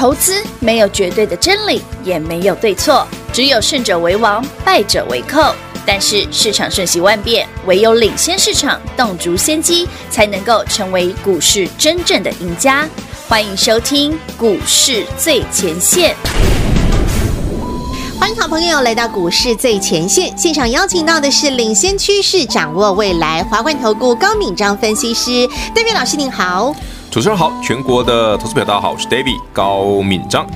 投资没有绝对的真理，也没有对错，只有胜者为王，败者为寇。但是市场瞬息万变，唯有领先市场，洞烛先机，才能够成为股市真正的赢家。欢迎收听《股市最前线》，欢迎好朋友来到《股市最前线》现场，邀请到的是领先趋势、掌握未来华冠投顾高敏章分析师，David 老师您好，主持人好，全国的投资朋友大家好，我是 David 高敏章。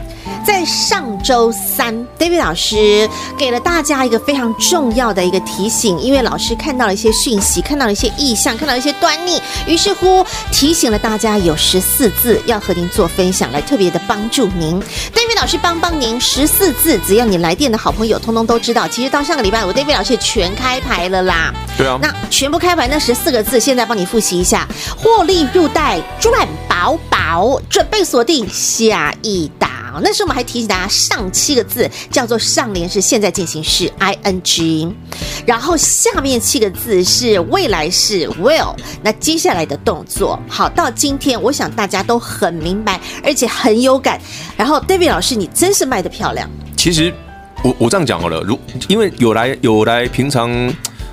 在上周三，David 老师给了大家一个非常重要的一个提醒，因为老师看到了一些讯息，看到了一些意向，看到了一些端倪，于是乎提醒了大家有十四字要和您做分享，来特别的帮助您。David 老师帮帮您十四字，只要你来电的好朋友通通都知道。其实到上个礼拜我，David 老师也全开牌了啦。对啊，那全部开牌那十四个字，现在帮你复习一下：获利入袋赚饱饱，准备锁定下一档。那时候我们还提醒大家，上七个字叫做上联是现在进行式 ing，然后下面七个字是未来式 will。那接下来的动作，好，到今天我想大家都很明白，而且很有感。然后 David 老师，你真是卖的漂亮。其实我我这样讲好了，如因为有来有来平常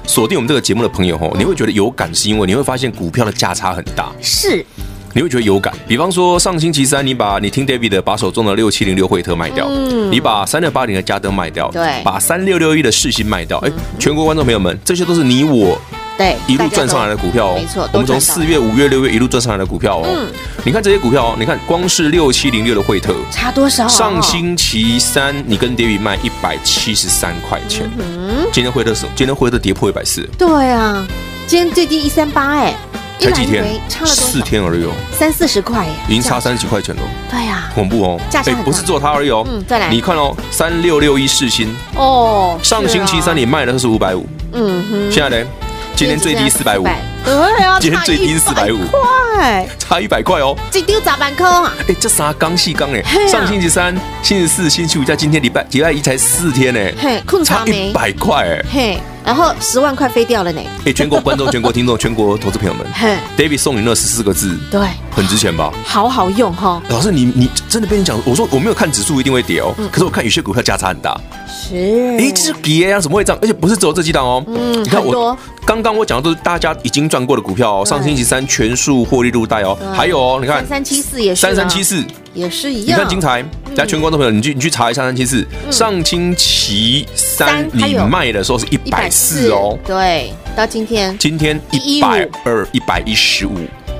锁定我们这个节目的朋友吼，你会觉得有感，是因为你会发现股票的价差很大。是。你会觉得有感，比方说上星期三，你把你听 David 的把手中的六七零六惠特卖掉，嗯，你把三六八零的嘉登卖掉，对，把三六六一的世新卖掉，哎，全国观众朋友们，这些都是你我对一路赚上来的股票哦，没错，我们从四月、五月、六月一路赚上来的股票哦，嗯，你看这些股票哦，你看光是六七零六的惠特差多少？上星期三你跟 David 卖一百七十三块钱，嗯，今天惠特是今天惠特跌破一百四，对啊，今天最低一三八哎。才几天，差了四天而已哦，三四十块耶，已经差三十几块钱了。对呀，恐怖哦。哎，不是做它而已哦。嗯，再来，你看哦，三六六一世新。哦，上星期三你卖的是五百五，嗯哼，现在呢，今天最低四百五，对呀，今天最低是四百五。块，差一百块哦。这丢砸板坑啊！哎，这啥刚细刚哎？上星期三、星期四、星期五加今天礼拜礼拜一才四天呢，嘿，差一百块哎，嘿。然后十万块飞掉了呢！哎，全国观众、全国听众、全国投资朋友们，David 送你那十四个字，对，很值钱吧？好好用哈！老师，你你真的被你讲，我说我没有看指数一定会跌哦，可是我看有些股票价差很大。是，哎，这是跌啊，怎么会这样？而且不是只有这几档哦。嗯，你看我刚刚我讲的都是大家已经赚过的股票哦。上星期三全数获利入袋哦，还有哦，你看三三七四也是，三三七四也是一样。你看精彩，大家全国观众朋友，你去你去查一下三三七四，上星期三你卖的时候是一百四哦。对，到今天今天一百二一百一十五。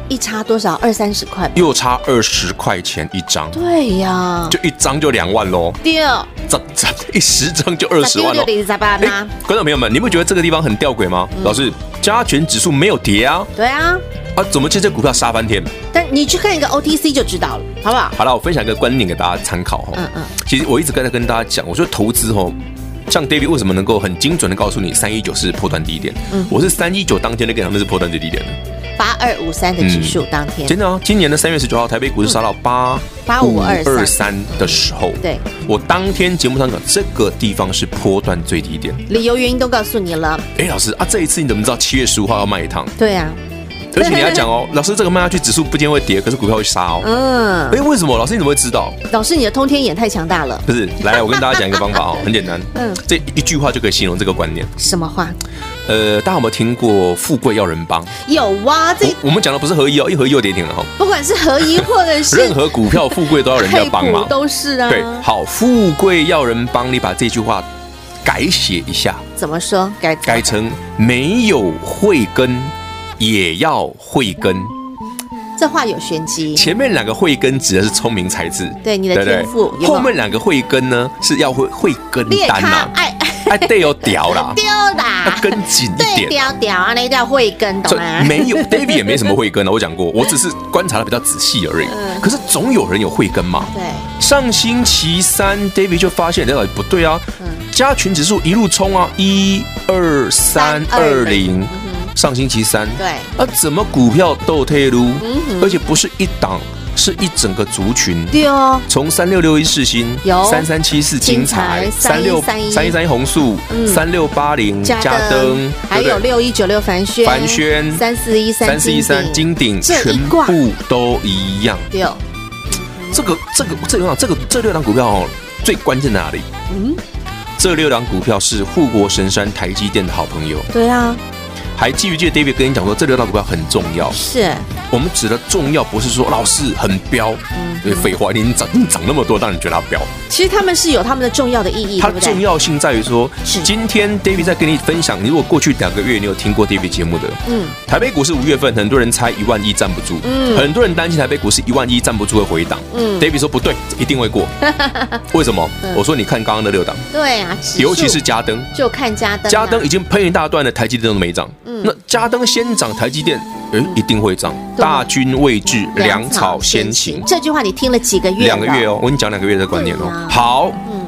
一差多少？二三十块，又差二十块钱一张。对呀，就一张就两万喽。第二，这这一十张就二十万喽。哎，观众朋友们，你们觉得这个地方很吊诡吗？老师，加权指数没有跌啊。对啊。啊，怎么这这股票杀翻天？但你去看一个 OTC 就知道了，好不好？好了，我分享一个观念给大家参考哈。嗯嗯。其实我一直跟在跟大家讲，我说投资哈，像 David 为什么能够很精准的告诉你三一九是破断低点？嗯，我是三一九当天就跟他们是破断最低点的。八二五三的指数当天，真的哦，今年的三月十九号，台北股市杀到八八五二三。的时候，对，我当天节目上讲，这个地方是波段最低点，理由原因都告诉你了。哎，老师啊，这一次你怎么知道七月十五号要卖一趟？对啊，而且你要讲哦，老师这个卖下去，指数不见会跌，可是股票会杀哦。嗯，哎，为什么？老师你怎么会知道？老师你的通天眼太强大了。不是，来，我跟大家讲一个方法哦，很简单，嗯，这一句话就可以形容这个观念。什么话？呃，大家有没有听过“富贵要人帮”？有啊，这我们讲的不是合一哦，一合一又跌停了哈。不管是合一或者是任何股票，富贵都要人家 帮忙，都是啊。对，好，富贵要人帮，你把这句话改写一下，怎么说？改改成没有慧根也要慧根，这话有玄机。前面两个慧根指的是聪明才智，对你的天赋。后面两个慧根呢，是要会会跟单呐。哎，哎，对，有屌啦，丢啦，要跟紧一点，屌屌啊，那叫慧根，懂吗？没有，David 也没什么慧根啊，我讲过，我只是观察的比较仔细而已。可是总有人有慧根嘛。对。上星期三，David 就发现，哎，不对啊，加群指数一路冲啊，一二三二零。上星期三，对。啊，怎么股票都退路？而且不是一档。是一整个族群，对哦，从三六六一世新，有三三七四精彩，三六三一三一红素，三六八零嘉登，还有六一九六凡轩，凡轩三四一三三四一三金鼎，全部都一样。对，这个这个这个这个这六档股票哦，最关键在哪里？嗯，这六档股票是护国神山台积电的好朋友。对啊。还记不记得 David 跟你讲说，这六档股票很重要。是我们指的重要，不是说老师很彪。嗯，废话，你涨你涨那么多，当然觉得它彪。其实他们是有他们的重要的意义。它重要性在于说，今天 David 在跟你分享。你如果过去两个月你有听过 David 节目的，嗯，台北股市五月份很多人猜一万一站不住，嗯，很多人担心台北股市一万一站不住会回档，嗯，David 说不对，一定会过。为什么？我说你看刚刚的六档，对啊，尤其是嘉登，就看嘉登，嘉登已经喷一大段的，台积电都没涨。那嘉登先涨，台积电，哎，一定会涨。大军未至，粮草先行。这句话你听了几个月？两个月哦，我跟你讲两个月的观念哦。好，嗯，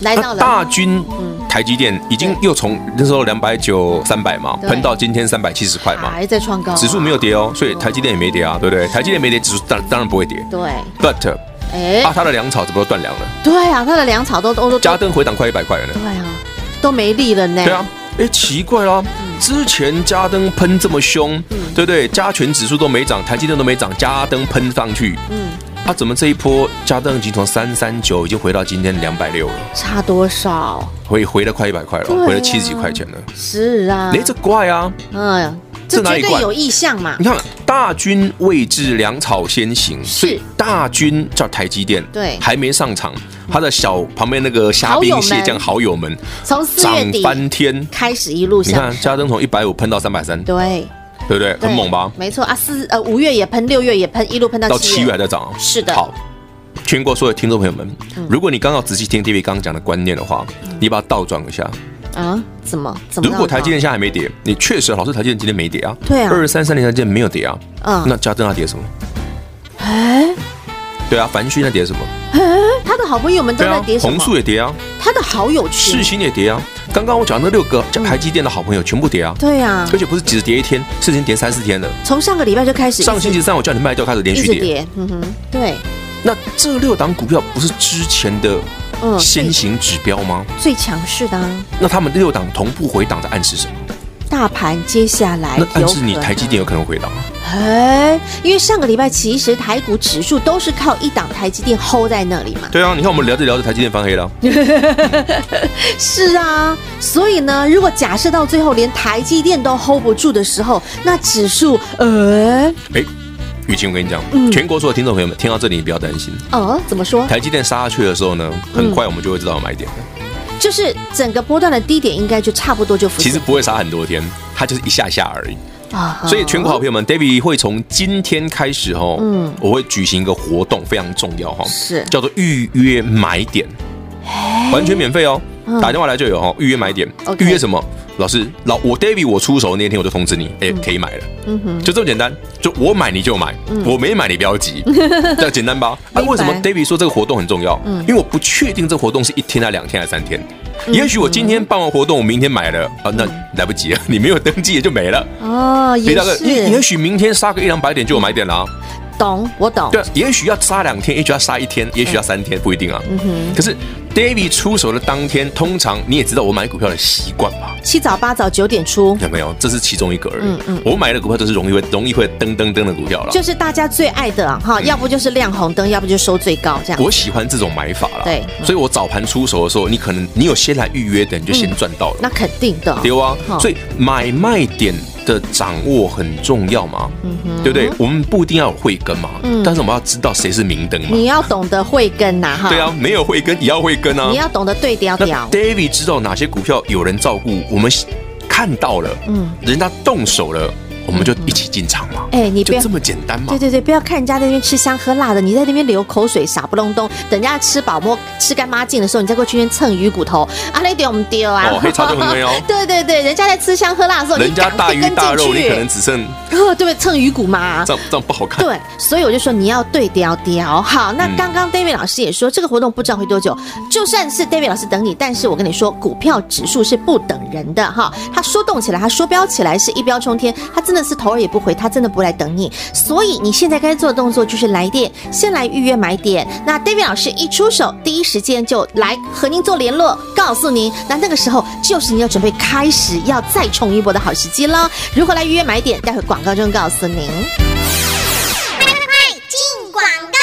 来到了大军，台积电已经又从那时候两百九三百嘛，喷到今天三百七十块嘛，还在创高。指数没有跌哦，所以台积电也没跌啊，对不对？台积电没跌，指数当当然不会跌。对，But，哎，啊，它的粮草怎么都断粮了？对啊，它的粮草都都都。加登回档快一百块了呢。对啊，都没力了呢。对啊。哎，奇怪啦，之前嘉登喷这么凶，对不对？加权指数都没涨，台积电都没涨，嘉登喷上去，嗯，啊，怎么这一波嘉登已经从三三九已经回到今天两百六了？差多少？回回了快一百块了，回了七十几块钱了。是啊，哎，这怪啊，嗯，这绝对有意向嘛。你看，大军未至，粮草先行，是大军叫台积电，对，还没上场。他的小旁边那个虾兵蟹将好友们，从四月底翻天，开始一路上，你看嘉登从一百五喷到三百三，对，对不对？很猛吧？没错啊，四呃五月也喷，六月也喷，一路喷到到七月还在涨。是的。好，全国所有听众朋友们，如果你刚好仔细听 David 刚刚讲的观念的话，你把它倒转一下啊？怎么？怎么？如果台积电现在还没跌，你确实老师台积电今天没跌啊？对啊，二三三零台积电没有跌啊？嗯，那嘉登要跌什么？哎。对啊，凡讯在跌什么？他的好朋友们都在跌什么？红树也跌啊，他的好友群，世芯也跌啊。刚刚我讲那六个台积电的好朋友全部跌啊。对啊，而且不是只跌一天，是已经跌三四天了。从上个礼拜就开始，上星期三我叫你卖掉，开始连续跌。嗯哼，对。那这六档股票不是之前的先行指标吗？最强势的。那他们六档同步回档在暗示什么？大盘接下来，那暗示你台积电有可能回档吗？哎，因为上个礼拜其实台股指数都是靠一档台积电 hold 在那里嘛。对啊，你看我们聊着聊着，台积电翻黑了。是啊，所以呢，如果假设到最后连台积电都 hold 不住的时候，那指数，呃，哎，雨晴，我跟你讲，嗯、全国所有听众朋友们听到这里，你不要担心。哦，怎么说？台积电杀下去的时候呢，很快我们就会知道买点的。就是整个波段的低点应该就差不多就。其实不会杀很多天，它就是一下下而已。啊，所以全国好朋友们，David 会从今天开始哈，嗯，我会举行一个活动，非常重要哈，是叫做预约买点，完全免费哦，打电话来就有哈，预约买点，预约什么？老师，老我 David 我出手那天我就通知你，哎，可以买了，嗯哼，就这么简单，就我买你就买，我没买你不要急，这样简单吧？啊，为什么 David 说这个活动很重要？嗯，因为我不确定这个活动是一天还是两天还是三天。也许我今天办完活动，我明天买了啊，那来不及了，你没有登记也就没了哦。也是，也许明天杀个一两百点就有买点了啊。懂，我懂。对，也许要杀两天，也许要杀一天，也许要三天，不一定啊。嗯哼。可是 David 出手的当天，通常你也知道我买股票的习惯吧？七早八早九点出。有没有？这是其中一个而已。嗯嗯。我买的股票都是容易会容易会噔噔噔的股票了。就是大家最爱的哈，要不就是亮红灯，要不就收最高这样。我喜欢这种买法了。对。所以我早盘出手的时候，你可能你有先来预约的，你就先赚到了。那肯定的。对啊。所以买卖点的掌握很重要嘛，嗯，对不对？我们不一定要有慧根嘛，嗯，但是我们要知道谁是明灯嘛。你要懂得慧根呐，哈。对啊，没有慧根也要慧根啊。你要懂得对调调。David 知道哪些股票有人照顾，我们看到了，嗯，人家动手了。我们就一起进场嘛，哎，你不要这么简单嘛。对对对，不要看人家在那边吃香喝辣的，你在那边流口水，傻不隆咚。等人家吃饱摸吃干抹净的时候，你再过去那边蹭鱼骨头，啊，那点我们丢啊。哦，黑茶就很美哦。对对对，人家在吃香喝辣的时候，人家大鱼大肉，你可能只剩，对不对？蹭鱼骨嘛，这样这样不好看。对，所以我就说你要对调调。好，那刚刚 David 老师也说，这个活动不知道会多久。就算是 David 老师等你，但是我跟你说，股票指数是不等人的哈。他说动起来，他说飙起来是一飙冲天，他真真的是头儿也不回。他真的不来等你，所以你现在该做的动作就是来电，先来预约买点。那 David 老师一出手，第一时间就来和您做联络，告诉您，那那个时候就是你要准备开始要再冲一波的好时机了。如何来预约买点？待会广告中告诉您。快进广告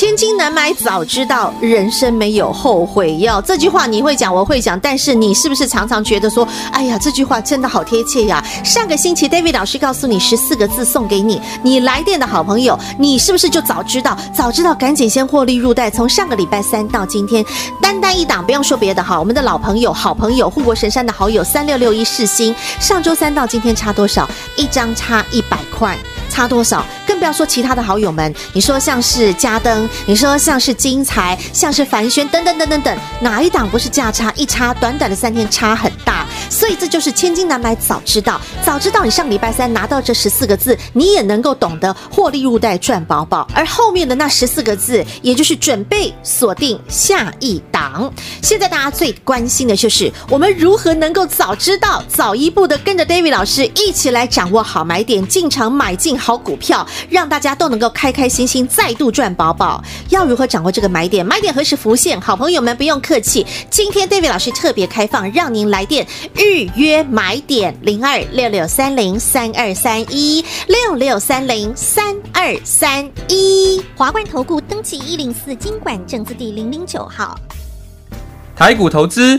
千金难买早知道，人生没有后悔药。这句话你会讲，我会讲，但是你是不是常常觉得说，哎呀，这句话真的好贴切呀？上个星期 David 老师告诉你十四个字送给你，你来电的好朋友，你是不是就早知道？早知道赶紧先获利入袋。从上个礼拜三到今天，单单一档，不用说别的哈，我们的老朋友、好朋友、护国神山的好友三六六一世新，上周三到今天差多少？一张差一百块。差多少？更不要说其他的好友们。你说像是嘉登，你说像是金财，像是凡轩，等等等等等，哪一档不是价差一差？短短的三天差很大，所以这就是千金难买早知道。早知道你上礼拜三拿到这十四个字，你也能够懂得获利入袋赚饱饱。而后面的那十四个字，也就是准备锁定下一档。现在大家最关心的就是我们如何能够早知道，早一步的跟着 David 老师一起来掌握好买点，进场买进。好股票，让大家都能够开开心心再度赚饱饱。要如何掌握这个买点？买点何时浮现？好朋友们不用客气，今天 David 老师特别开放，让您来电预约买点零二六六三零三二三一六六三零三二三一。华冠投顾登记一零四金管证字第零零九号。台股投资。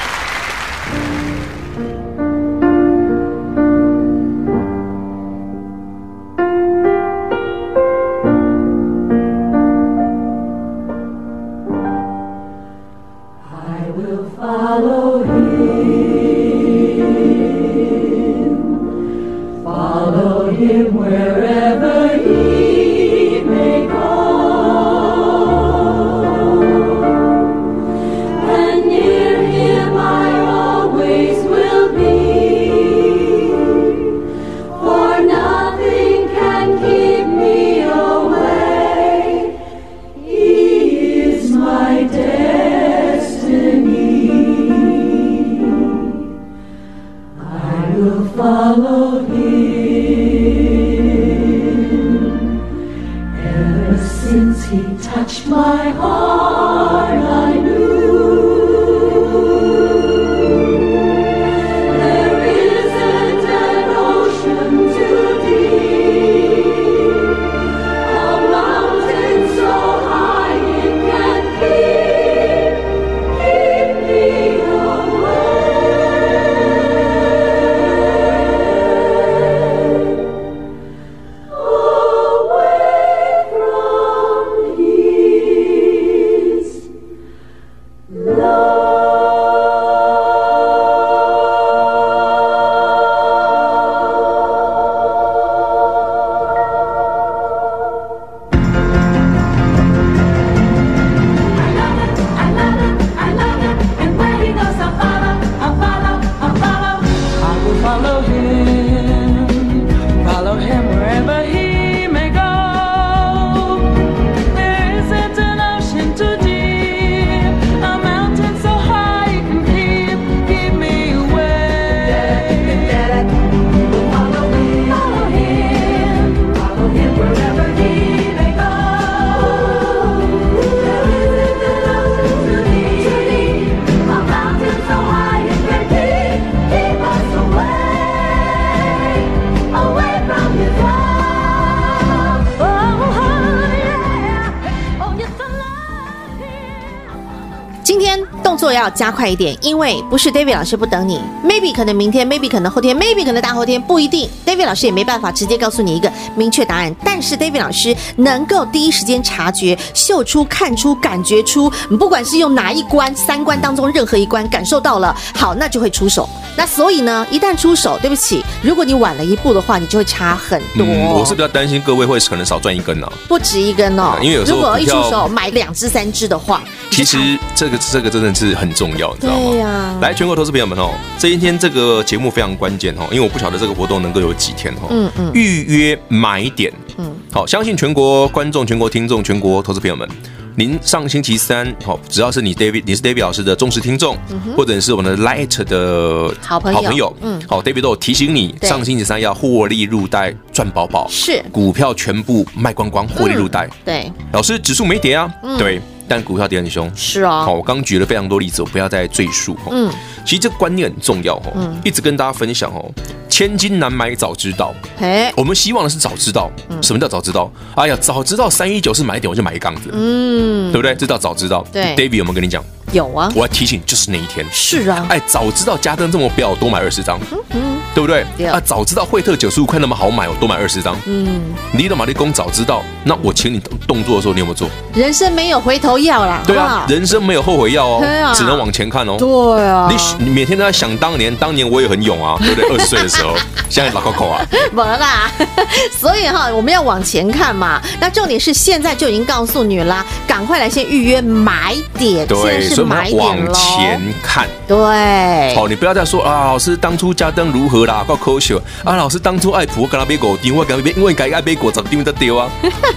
要加快一点，因为不是 David 老师不等你，maybe 可能明天，maybe 可能后天，maybe 可能大后天，不一定。David 老师也没办法直接告诉你一个明确答案，但是 David 老师能够第一时间察觉、嗅出、看出、感觉出，不管是用哪一关、三关当中任何一关感受到了，好，那就会出手。那所以呢，一旦出手，对不起，如果你晚了一步的话，你就会差很多。嗯，我是比较担心各位会可能少赚一根呢，啊，不止一根哦，因为有时候如果一出手买两只、三只的话，其实这个这个真的是很重要，你知道吗？对呀，啊。来，全国投资朋友们哦，这一天这个节目非常关键哦，因为我不晓得这个活动能够有几天哦。嗯嗯。预约买点，嗯，好，相信全国观众、全国听众、全国投资朋友们。您上星期三，好，只要是你 David，你是 David 老师的忠实听众，嗯、或者是我们的 Light 的好朋友，好朋友，嗯，好，David 都有提醒你，上星期三要获利入袋赚饱饱，是。股票全部卖光光，获利入袋，嗯，对，老师指数没跌啊，嗯、对。但股票跌很凶，是啊，好，我刚举了非常多例子，我不要再赘述。嗯，其实这个观念很重要哦，嗯，一直跟大家分享哦，千金难买早知道，哎，我们希望的是早知道，什么叫早知道？哎呀，早知道三一九是买点，我就买一缸子，嗯，对不对？这叫早知道。对，David 有没有跟你讲？有啊，我要提醒，就是那一天。是啊，哎，早知道加登这么飙，多买二十张。嗯。对不对？啊，早知道惠特九十五块那么好买，我多买二十张。嗯，你的马力工早知道，那我请你动作的时候，你有没有做？人生没有回头药啦。对啊，人生没有后悔药哦，只能往前看哦。对啊，你你每天都在想当年，当年我也很勇啊，对不对？二十岁的时候，现在老扣扣啊。没啦，所以哈，我们要往前看嘛。那重点是现在就已经告诉你啦，赶快来先预约买点，对，是买点往前看。对，好，你不要再说啊，老师当初加登如何？啦，够科学啊！老师当初爱普，我跟他买果丁，我跟他买，因为该爱买果怎么丢得丢啊？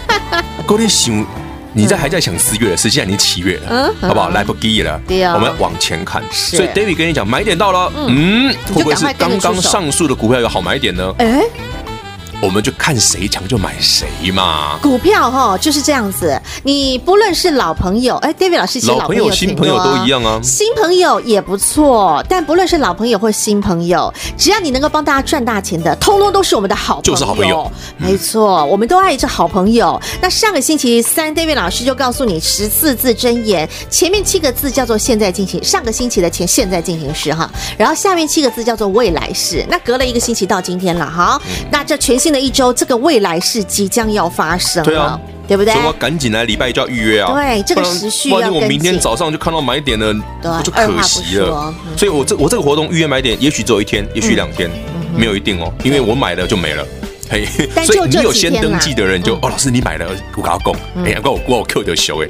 够你想，你在还在想四月的事，现在已经七月了，好不好？来不及了，我们要往前看。所以 David 跟你讲，买点到了，嗯，会不会是刚刚上述的股票有好买点呢？哎。我们就看谁强就买谁嘛。股票哈就是这样子，你不论是老朋友，哎，David 老师，其实老朋友、新朋友都一样啊。新朋友也不错，但不论是老朋友或新朋友，只要你能够帮大家赚大钱的，通通都是我们的好朋友。就是好朋友，没错，我们都爱着好朋友。那上个星期三，David 老师就告诉你十四字真言，前面七个字叫做现在进行，上个星期的前现在进行时哈，然后下面七个字叫做未来式。那隔了一个星期到今天了哈，那这全新的一周，这个未来是即将要发生了，对啊，对不对？所以我赶紧来，礼拜一就要预约啊。对，这个时序要跟进。万一我明天早上就看到买点了，我，就可惜了。所以我这我这个活动预约买点，也许只有一天，也许两天，没有一定哦，因为我买了就没了。嘿，所以你有先登记的人就哦，老师你买了，我跟他讲，哎呀，怪我怪我 Q 的秀哎，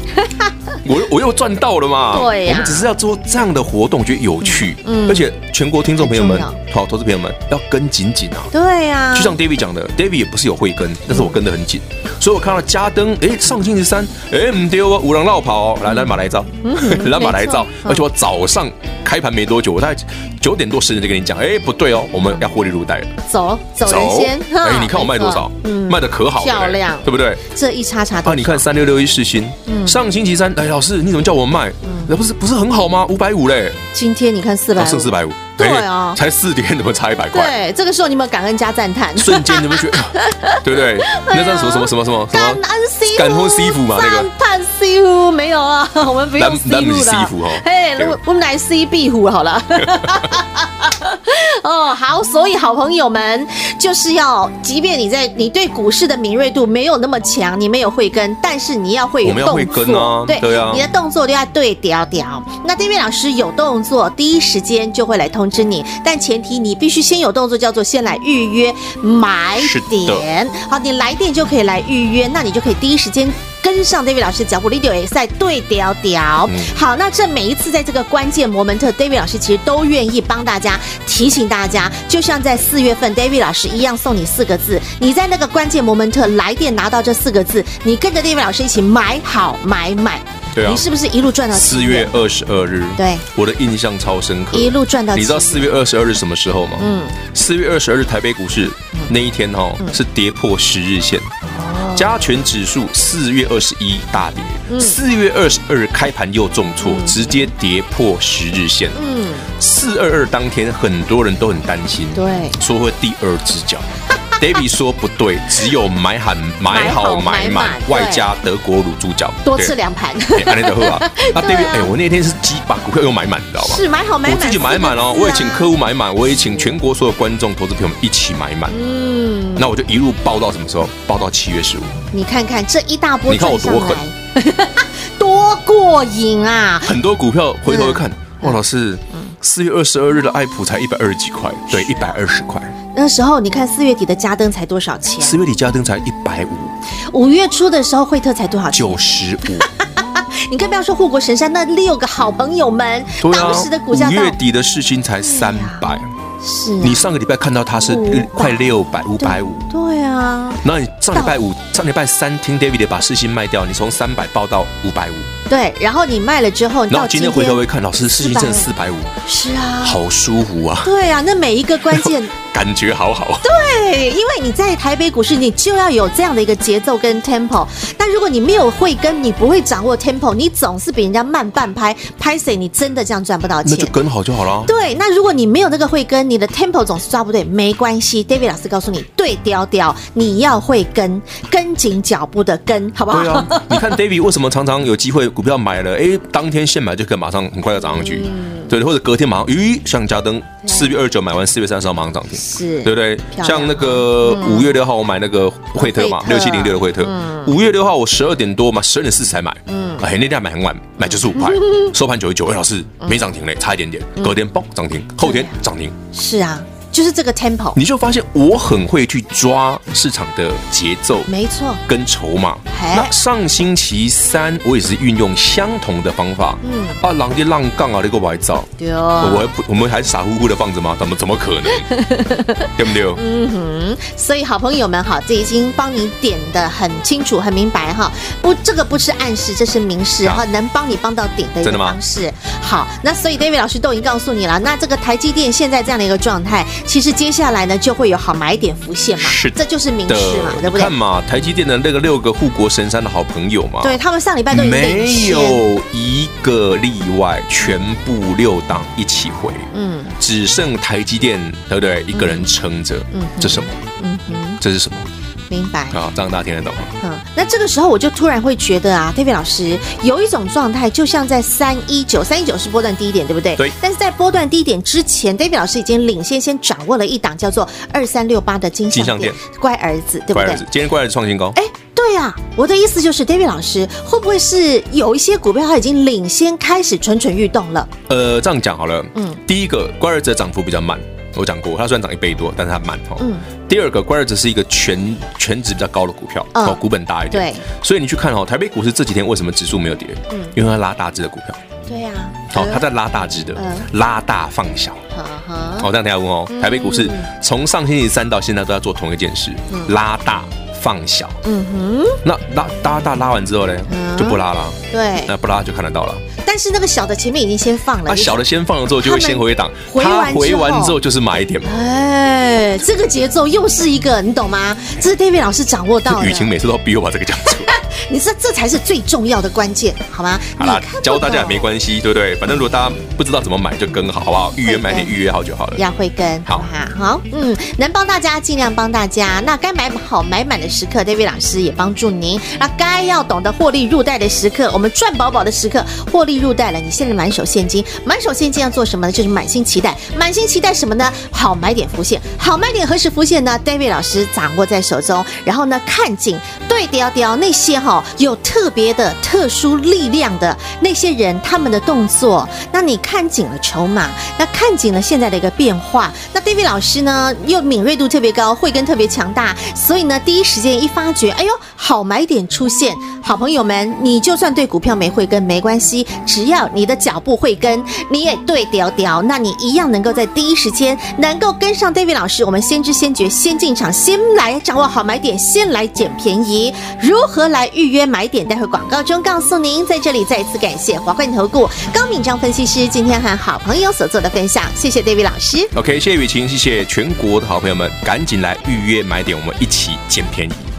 我 我又赚到了嘛。对，我们只是要做这样的活动，觉得有趣，嗯，而且全国听众朋友们，好，投资朋友们要跟紧紧啊。对呀，就像 David 讲的，David 也不是有慧根，但是我跟得很紧，所以我看到加登，哎，上星期三，哎，唔对哦，五郎绕跑，来来马来照，来马来照，而且我早上开盘没多久，我大概九点多十点就跟你讲，哎，不对哦，我们要获利入袋了，走走人先，哎，你看我卖多少？嗯，卖的可好，漂亮，对不对？这一叉叉啊，你看三六六一世新，嗯，上星期三，哎，老师你怎么叫我卖？那不是不是很好吗？五百五嘞，今天你看四百，剩四百五，对啊，才四点怎么差一百块？对，这个时候你们感恩加赞叹，瞬间你们觉得，对不对？那叫什么什么什么什么？感恩师傅，感恩师傅嘛，那个。赞师傅没有啊，我们不用师傅了，嘿，我我们来 C 壁虎好了。哦，好，所以好朋友们就是要，即便你在你对股市的敏锐度没有那么强，你没有慧根，但是你要会有动作，对对啊，你的动作都要对调调。那 David 老师有动作，第一时间就会来通知你，但前提你必须先有动作，叫做先来预约买点。好，你来电就可以来预约，那你就可以第一时间。跟上 David 老师脚步，Lidio 也在对调调。好，那这每一次在这个关键摩门特，David 老师其实都愿意帮大家提醒大家，就像在四月份，David 老师一样送你四个字，你在那个关键摩门特来电拿到这四个字，你跟着 David 老师一起买好买满，对啊，你是不是一路赚到四月二十二日？对，我的印象超深刻，一路赚到。你知道四月二十二日什么时候吗？嗯，四月二十二日台北股市那一天哈是跌破十日线。加权指数四月二十一大跌，四月二十二开盘又重挫，直接跌破十日线。嗯四二二当天很多人都很担心，对，说会第二只脚。David 说不对，只有买好买好买满，外加德国卤猪脚，多吃两盘。安利德喝啊！啊，David，哎，我那天是鸡把股票又买满，你知道吧？是买好买满，我自己买满哦，我也请客户买满，我也请全国所有观众、投资朋友们一起买满。嗯，那我就一路报到什么时候？报到七月十五。你看看这一大波，你看我多狠，多过瘾啊！很多股票回头一看，哇，老师。四月二十二日的爱普才一百二十几块，对，一百二十块。那时候你看四月底的加登才多少钱？四月底加登才一百五。五月初的时候惠特才多少钱？九十五。你更不要说护国神山那六个好朋友们，当时的股价。五月底的世芯才三百。是，你上个礼拜看到它是快六百五百五，对啊。那你上礼拜五、上礼拜三听 David 把世芯卖掉，你从三百报到五百五，对。然后你卖了之后，然后今天回头会看，老师世芯挣四百五，是啊，好舒服啊。对啊，那每一个关键。感觉好好，对，因为你在台北股市，你就要有这样的一个节奏跟 tempo。但如果你没有慧根，你不会掌握 tempo，你总是比人家慢半拍，拍谁？你真的这样赚不到钱。那就跟好就好了。对，那如果你没有那个慧根，你的 tempo 总是抓不对，没关系。David 老师告诉你，对调调，你要会跟，跟紧脚步的跟，好不好？对啊，你看 David 为什么常常有机会股票买了，哎，当天现买就可以马上很快要涨上去，嗯、对，或者隔天马上，咦，像嘉登四月二十九买完，四月三十号马上涨停。是对不对？像那个五月六号我买那个惠特嘛，六七零六的惠特。五月六号我十二点多嘛，十二点四十才买。嗯，哎，那天买很晚，买九十五块，收盘九十九。哎，老师没涨停嘞，差一点点。隔天嘣涨停，后天涨停。是啊。就是这个 tempo，你就发现我很会去抓市场的节奏，没错，跟筹码。那上星期三我也是运用相同的方法，嗯，啊，浪跌浪杠啊，那个歪造，对哦，我还不，我们还是傻乎乎的放着吗？怎么怎么可能？对不对？嗯哼，所以好朋友们哈，这已经帮你点的很清楚、很明白哈。不，这个不是暗示，这是明示哈，能帮你帮到顶的一个方式。好，那所以 David 老师都已经告诉你了，那这个台积电现在这样的一个状态。其实接下来呢，就会有好买点浮现嘛，是，这就是明示嘛，对不对？看嘛，台积电的那个六个护国神山的好朋友嘛，对他们上礼拜都没有一个例外，全部六档一起回，嗯，只剩台积电，对不对？一个人撑着，嗯，这什么？嗯哼，这是什么？明白啊，这样大家听得懂吗？嗯，那这个时候我就突然会觉得啊，David 老师有一种状态，就像在三一九，三一九是波段低点，对不对？对。但是在波段低点之前，David 老师已经领先先掌握了一档叫做二三六八的金像电，乖儿子，对不对？乖儿子，今天乖儿子创新高。哎，对呀，我的意思就是，David 老师会不会是有一些股票它已经领先开始蠢蠢欲动了？呃，这样讲好了，嗯，第一个乖儿子的涨幅比较慢。我讲过，它虽然涨一倍多，但是它慢哦。嗯。第二个，乖儿子是一个全全值比较高的股票，哦，股本大一点。对。所以你去看哦，台北股市这几天为什么指数没有跌？嗯。因为它拉大只的股票。对呀。好，它在拉大只的，拉大放小。好好。这样大家问哦，台北股市从上星期三到现在都在做同一件事，拉大放小。嗯哼。那拉大大拉完之后呢，就不拉了。对。那不拉就看得到了。但是那个小的前面已经先放了，啊，小的先放了之后就会先回档，它回完之后就是买一点嘛。哎，这个节奏又是一个，你懂吗？这是 David 老师掌握到的。雨晴每次都逼我把这个讲出来。你这这才是最重要的关键，好吗？好啦，教大家也没关系，对不对？反正如果大家不知道怎么买，就跟好，好不好？预约买点，预约好就好了。要会跟，好哈，好，嗯，能帮大家尽量帮大家。那该买好买满的时刻，David 老师也帮助您。那该要懂得获利入袋的时刻，我们赚饱饱的时刻，获利入袋了。你现在满手现金，满手现金要做什么呢？就是满心期待，满心期待什么呢？好买点浮现，好买点何时浮现呢？David 老师掌握在手中，然后呢，看紧对调调那些哈有特别的特殊力量的那些人，他们的动作，那你看紧了筹码，那看紧了现在的一个变化，那 David 老师呢又敏锐度特别高，慧根特别强大，所以呢第一时间一发觉，哎呦，好买点出现，好朋友们，你就算对股票没慧根没关系，只要你的脚步慧根，你也对屌屌，那你一样能够在第一时间能够跟上 David 老师，我们先知先觉，先进场，先来掌握好买点，先来捡便宜，如何来预约买点？待会广告中告诉您，在这里再次感谢华冠投顾高敏章分析师今天和好朋友所做的分享，谢谢 David 老师。OK，谢谢雨晴，谢谢全国的好朋友们，赶紧来预约买点，我们一起捡便宜。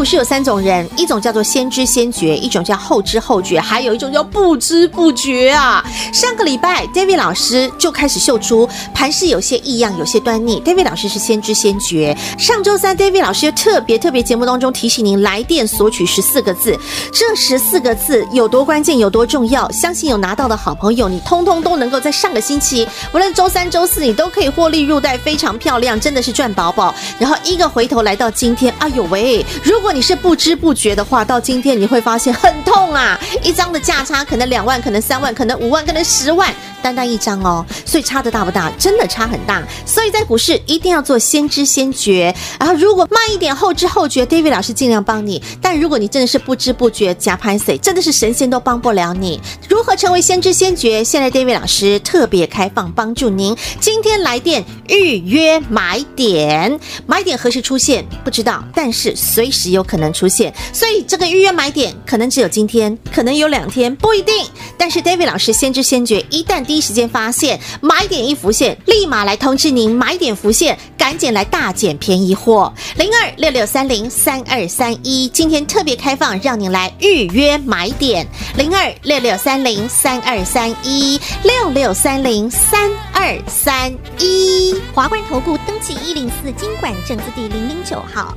股市有三种人，一种叫做先知先觉，一种叫后知后觉，还有一种叫不知不觉啊。上个礼拜，David 老师就开始秀出盘势有些异样，有些端倪。David 老师是先知先觉。上周三，David 老师又特别特别节目当中提醒您来电索取十四个字，这十四个字有多关键，有多重要？相信有拿到的好朋友，你通通都能够在上个星期，无论周三、周四，你都可以获利入袋，非常漂亮，真的是赚饱饱。然后一个回头来到今天，哎呦喂！如果你是不知不觉的话，到今天你会发现很痛啊！一张的价差可能两万，可能三万，可能五万，可能十万。单单一张哦，所以差的大不大？真的差很大。所以在股市一定要做先知先觉，然后如果慢一点后知后觉，David 老师尽量帮你。但如果你真的是不知不觉加拍谁，真的是神仙都帮不了你。如何成为先知先觉？现在 David 老师特别开放帮助您。今天来电预约买点，买点何时出现不知道，但是随时有有可能出现。所以这个预约买点可能只有今天，可能有两天，不一定。但是 David 老师先知先觉，一旦第一时间发现买点一浮现，立马来通知您买点浮现，赶紧来大捡便宜货。零二六六三零三二三一，今天特别开放，让您来预约买点。零二六六三零三二三一六六三零三二三一。华冠投顾登记一零四金管证字第零零九号。